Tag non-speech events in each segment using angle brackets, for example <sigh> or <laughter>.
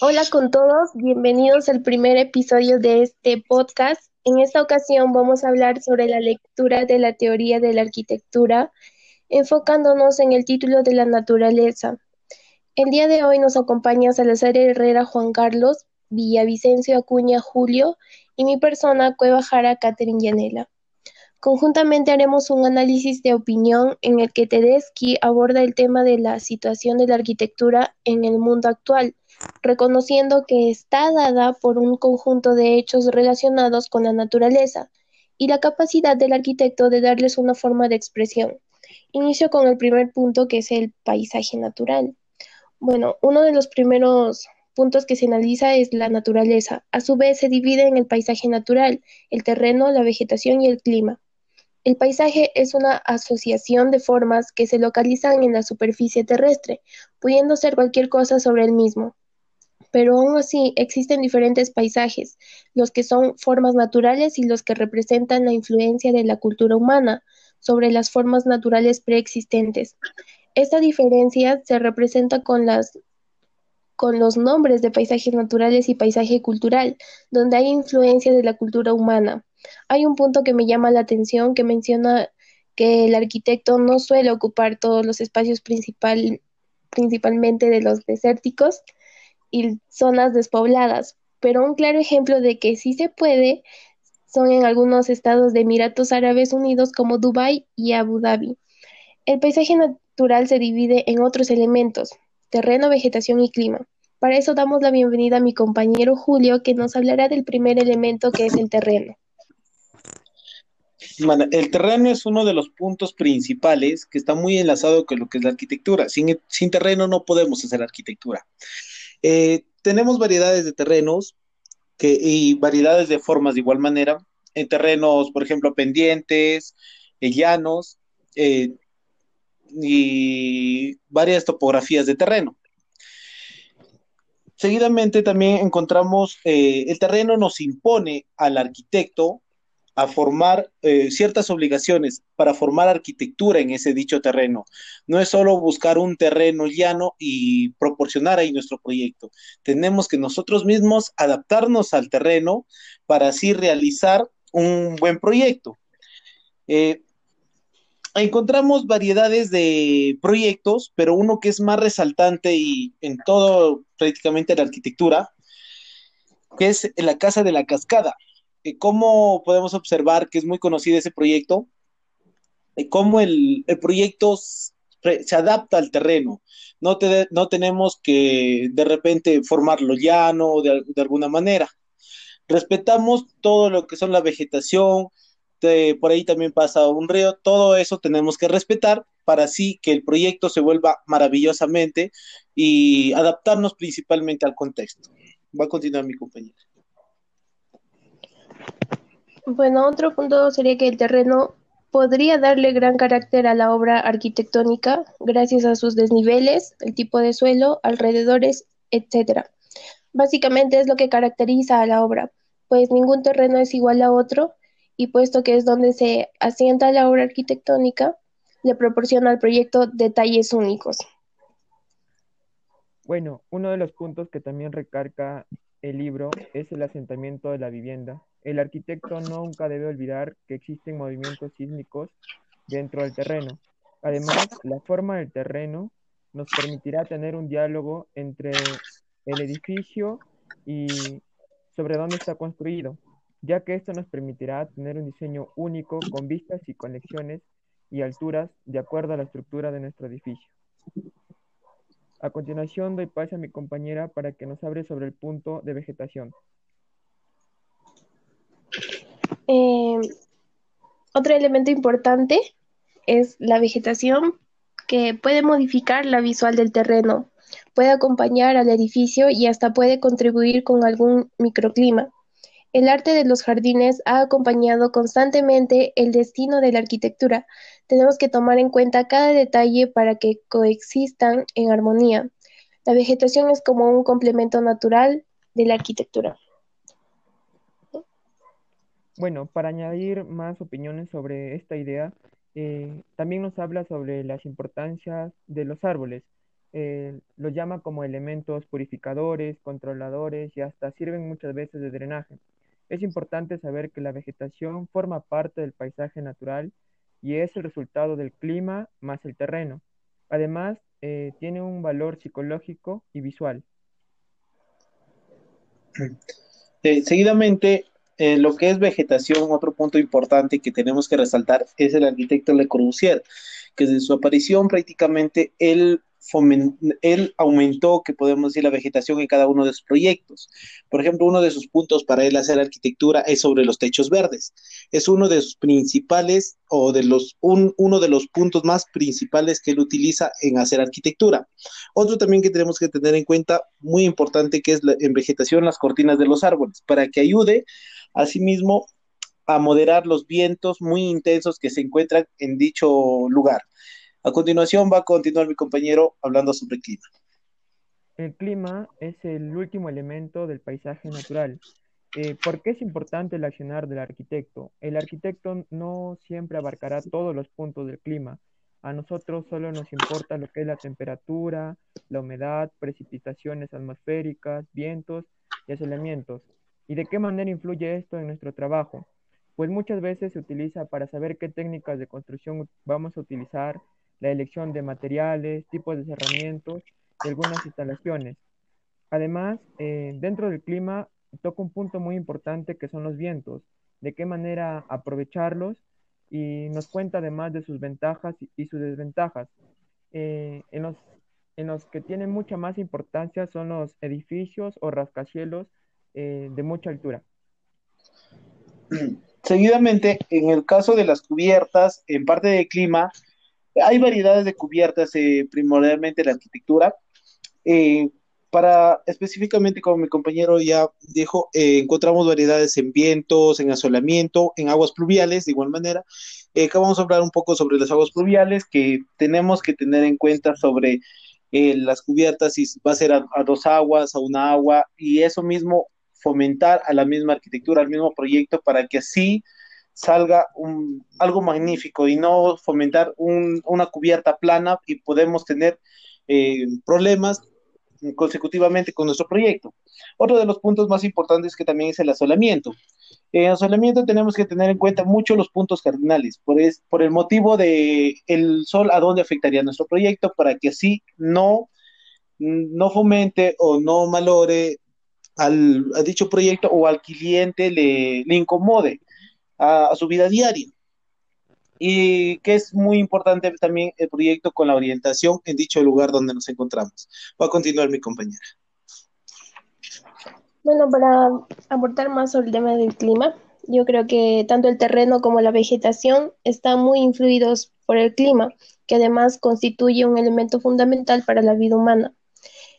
Hola con todos, bienvenidos al primer episodio de este podcast. En esta ocasión vamos a hablar sobre la lectura de la teoría de la arquitectura, enfocándonos en el título de la naturaleza. El día de hoy nos acompaña Salazar Herrera Juan Carlos, Villavicencio Acuña Julio y mi persona Cueva Jara Catherine Yanela. Conjuntamente haremos un análisis de opinión en el que Tedeschi aborda el tema de la situación de la arquitectura en el mundo actual, reconociendo que está dada por un conjunto de hechos relacionados con la naturaleza y la capacidad del arquitecto de darles una forma de expresión. Inicio con el primer punto que es el paisaje natural. Bueno, uno de los primeros puntos que se analiza es la naturaleza. A su vez se divide en el paisaje natural, el terreno, la vegetación y el clima. El paisaje es una asociación de formas que se localizan en la superficie terrestre, pudiendo ser cualquier cosa sobre el mismo. Pero aún así existen diferentes paisajes, los que son formas naturales y los que representan la influencia de la cultura humana sobre las formas naturales preexistentes. Esta diferencia se representa con las con los nombres de paisajes naturales y paisaje cultural, donde hay influencia de la cultura humana. Hay un punto que me llama la atención que menciona que el arquitecto no suele ocupar todos los espacios principal, principalmente de los desérticos y zonas despobladas, pero un claro ejemplo de que sí se puede son en algunos estados de Emiratos Árabes Unidos como Dubái y Abu Dhabi. El paisaje natural se divide en otros elementos, terreno, vegetación y clima. Para eso damos la bienvenida a mi compañero Julio, que nos hablará del primer elemento que es el terreno el terreno es uno de los puntos principales que está muy enlazado con lo que es la arquitectura. Sin, sin terreno no podemos hacer arquitectura. Eh, tenemos variedades de terrenos y variedades de formas de igual manera. En terrenos, por ejemplo, pendientes, eh, llanos eh, y varias topografías de terreno. Seguidamente también encontramos el terreno nos impone al arquitecto a formar eh, ciertas obligaciones para formar arquitectura en ese dicho terreno. No es solo buscar un terreno llano y proporcionar ahí nuestro proyecto. Tenemos que nosotros mismos adaptarnos al terreno para así realizar un buen proyecto. Eh, encontramos variedades de proyectos, pero uno que es más resaltante y en todo prácticamente la arquitectura, que es la Casa de la Cascada. Cómo podemos observar que es muy conocido ese proyecto, cómo el, proyecto se adapta al terreno. No, no tenemos que de repente formarlo llano de, de alguna manera. Respetamos todo lo que son la vegetación, por ahí también pasa un río, todo eso tenemos que respetar para así que el proyecto se vuelva maravillosamente y adaptarnos principalmente al contexto. Va a continuar mi compañero. Bueno, otro punto sería que el terreno podría darle gran carácter a la obra arquitectónica gracias a sus desniveles, el tipo de suelo, alrededores, etc. Básicamente es lo que caracteriza a la obra, pues ningún terreno es igual a otro y puesto que es donde se asienta la obra arquitectónica, le proporciona al proyecto detalles únicos. Bueno, uno de los puntos que también recarga el libro es el asentamiento de la vivienda, el arquitecto nunca debe olvidar que existen movimientos sísmicos dentro del terreno. Además, la forma del terreno nos permitirá tener un diálogo entre el edificio y sobre dónde está construido, ya que esto nos permitirá tener un diseño único con vistas y conexiones y alturas de acuerdo a la estructura de nuestro edificio. A continuación doy paso a mi compañera para que nos hable sobre el punto de vegetación. Eh, otro elemento importante es la vegetación que puede modificar la visual del terreno, puede acompañar al edificio y hasta puede contribuir con algún microclima. El arte de los jardines ha acompañado constantemente el destino de la arquitectura. Tenemos que tomar en cuenta cada detalle para que coexistan en armonía. La vegetación es como un complemento natural de la arquitectura. Bueno, para añadir más opiniones sobre esta idea, eh, también nos habla sobre las importancias de los árboles, eh, los llama como elementos purificadores, controladores y hasta sirven muchas veces de drenaje. Es importante saber que la vegetación forma parte del paisaje natural y es el resultado del clima más el terreno. Además, eh, tiene un valor psicológico y visual. Eh, lo que es vegetación, otro punto importante que tenemos que resaltar es el arquitecto Le Corbusier, que desde su aparición prácticamente él él aumentó, que podemos decir, la vegetación en cada uno de sus proyectos. Por ejemplo, uno de sus puntos para él hacer arquitectura es sobre los techos verdes. Es uno de sus principales o de los, uno de los puntos más principales que él utiliza en hacer arquitectura. Otro también que tenemos que tener en cuenta, muy importante, que es en vegetación las cortinas de los árboles, para que ayude asimismo a moderar los vientos muy intensos que se encuentran en dicho lugar. A continuación va a continuar mi compañero hablando sobre el clima. El clima es el último elemento del paisaje natural. Eh, ¿Por qué es importante el accionar del arquitecto? El arquitecto no siempre abarcará todos los puntos del clima. A nosotros solo nos importa lo que es la temperatura, la humedad, precipitaciones atmosféricas, vientos y aislamientos. ¿Y de qué manera influye esto en nuestro trabajo? Pues muchas veces se utiliza para saber qué técnicas de construcción vamos a utilizar, la elección de materiales, tipos de cerramientos y algunas instalaciones. Además, eh, dentro del clima toca un punto muy importante que son los vientos, de qué manera aprovecharlos y nos cuenta además de sus ventajas y, sus desventajas. Eh, en, los, en los que tienen mucha más importancia son los edificios o rascacielos eh, de mucha altura. <clears throat> Seguidamente, en el caso de las cubiertas, en parte del clima, hay variedades de cubiertas, eh, primordialmente la arquitectura. Eh, para específicamente, como mi compañero ya dijo, encontramos variedades en vientos, en asolamiento, en aguas pluviales, de igual manera. acá vamos a hablar un poco sobre las aguas pluviales que tenemos que tener en cuenta sobre las cubiertas, si va a ser a, dos aguas, a una agua, y eso mismo fomentar a la misma arquitectura, al mismo proyecto, para que así salga un, algo magnífico y no fomentar una cubierta plana y podemos tener eh, problemas consecutivamente con nuestro proyecto. Otro de los puntos más importantes que también es el asolamiento. En asolamiento tenemos que tener en cuenta mucho los puntos cardinales, por, es, por el motivo de el sol a dónde afectaría nuestro proyecto para que así no, no fomente o no malore al, a dicho proyecto o al cliente le, le incomode a, su vida diaria. Y que es muy importante también el proyecto con la orientación en dicho lugar donde nos encontramos. Va a continuar mi compañera. Bueno, para aportar más sobre el tema del clima, yo creo que tanto el terreno como la vegetación están muy influidos por el clima, que además constituye un elemento fundamental para la vida humana.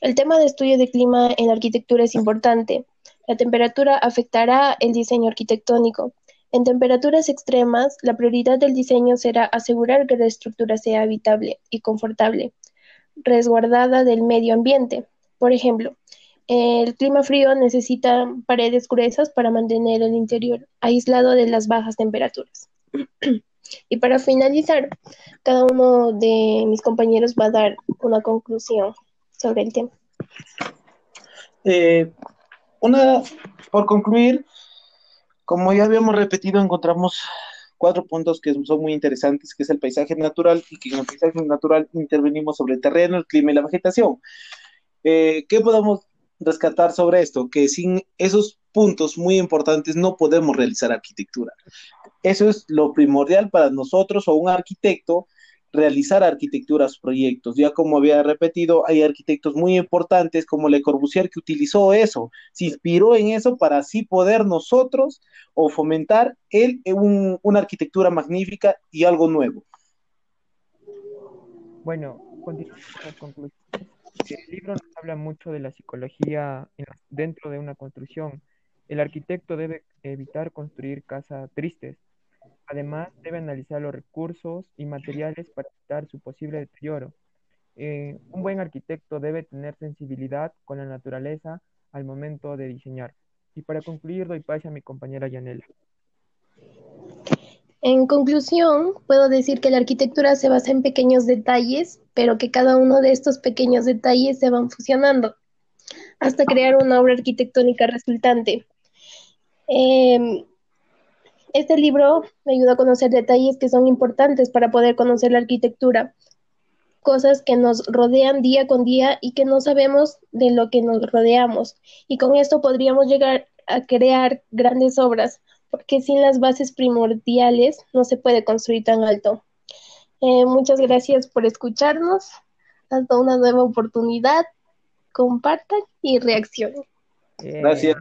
El tema de estudio de clima en la arquitectura es importante. La temperatura afectará el diseño arquitectónico, en temperaturas extremas, la prioridad del diseño será asegurar que la estructura sea habitable y confortable, resguardada del medio ambiente. Por ejemplo, el clima frío necesita paredes gruesas para mantener el interior aislado de las bajas temperaturas. y para finalizar, cada uno de mis compañeros va a dar una conclusión sobre el tema. Eh, una, por concluir, como ya habíamos repetido, encontramos cuatro puntos que son muy interesantes, que es el paisaje natural y que en el paisaje natural intervenimos sobre el terreno, el clima y la vegetación. Eh, ¿Qué podemos rescatar sobre esto? Que sin esos puntos muy importantes no podemos realizar arquitectura. Eso es lo primordial para nosotros o un arquitecto realizar arquitecturas proyectos. Ya como había repetido, hay arquitectos muy importantes como Le Corbusier que utilizó eso, se inspiró en eso para así poder nosotros o fomentar él una arquitectura magnífica y algo nuevo. Bueno, El libro nos habla mucho de la psicología dentro de una construcción. El arquitecto debe evitar construir casas tristes, Además, debe analizar los recursos y materiales para evitar su posible deterioro. Eh, un buen arquitecto debe tener sensibilidad con la naturaleza al momento de diseñar. Y para concluir, doy paso a mi compañera Yanela. En conclusión, puedo decir que la arquitectura se basa en pequeños detalles, pero que cada uno de estos pequeños detalles se van fusionando hasta crear una obra arquitectónica resultante. Em, este libro me ayuda a conocer detalles que son importantes para poder conocer la arquitectura, cosas que nos rodean día con día y que no sabemos de lo que nos rodeamos. Y con esto podríamos llegar a crear grandes obras, porque sin las bases primordiales no se puede construir tan alto. Eh, muchas gracias por escucharnos. Hasta una nueva oportunidad. Compartan y reaccionen. Gracias.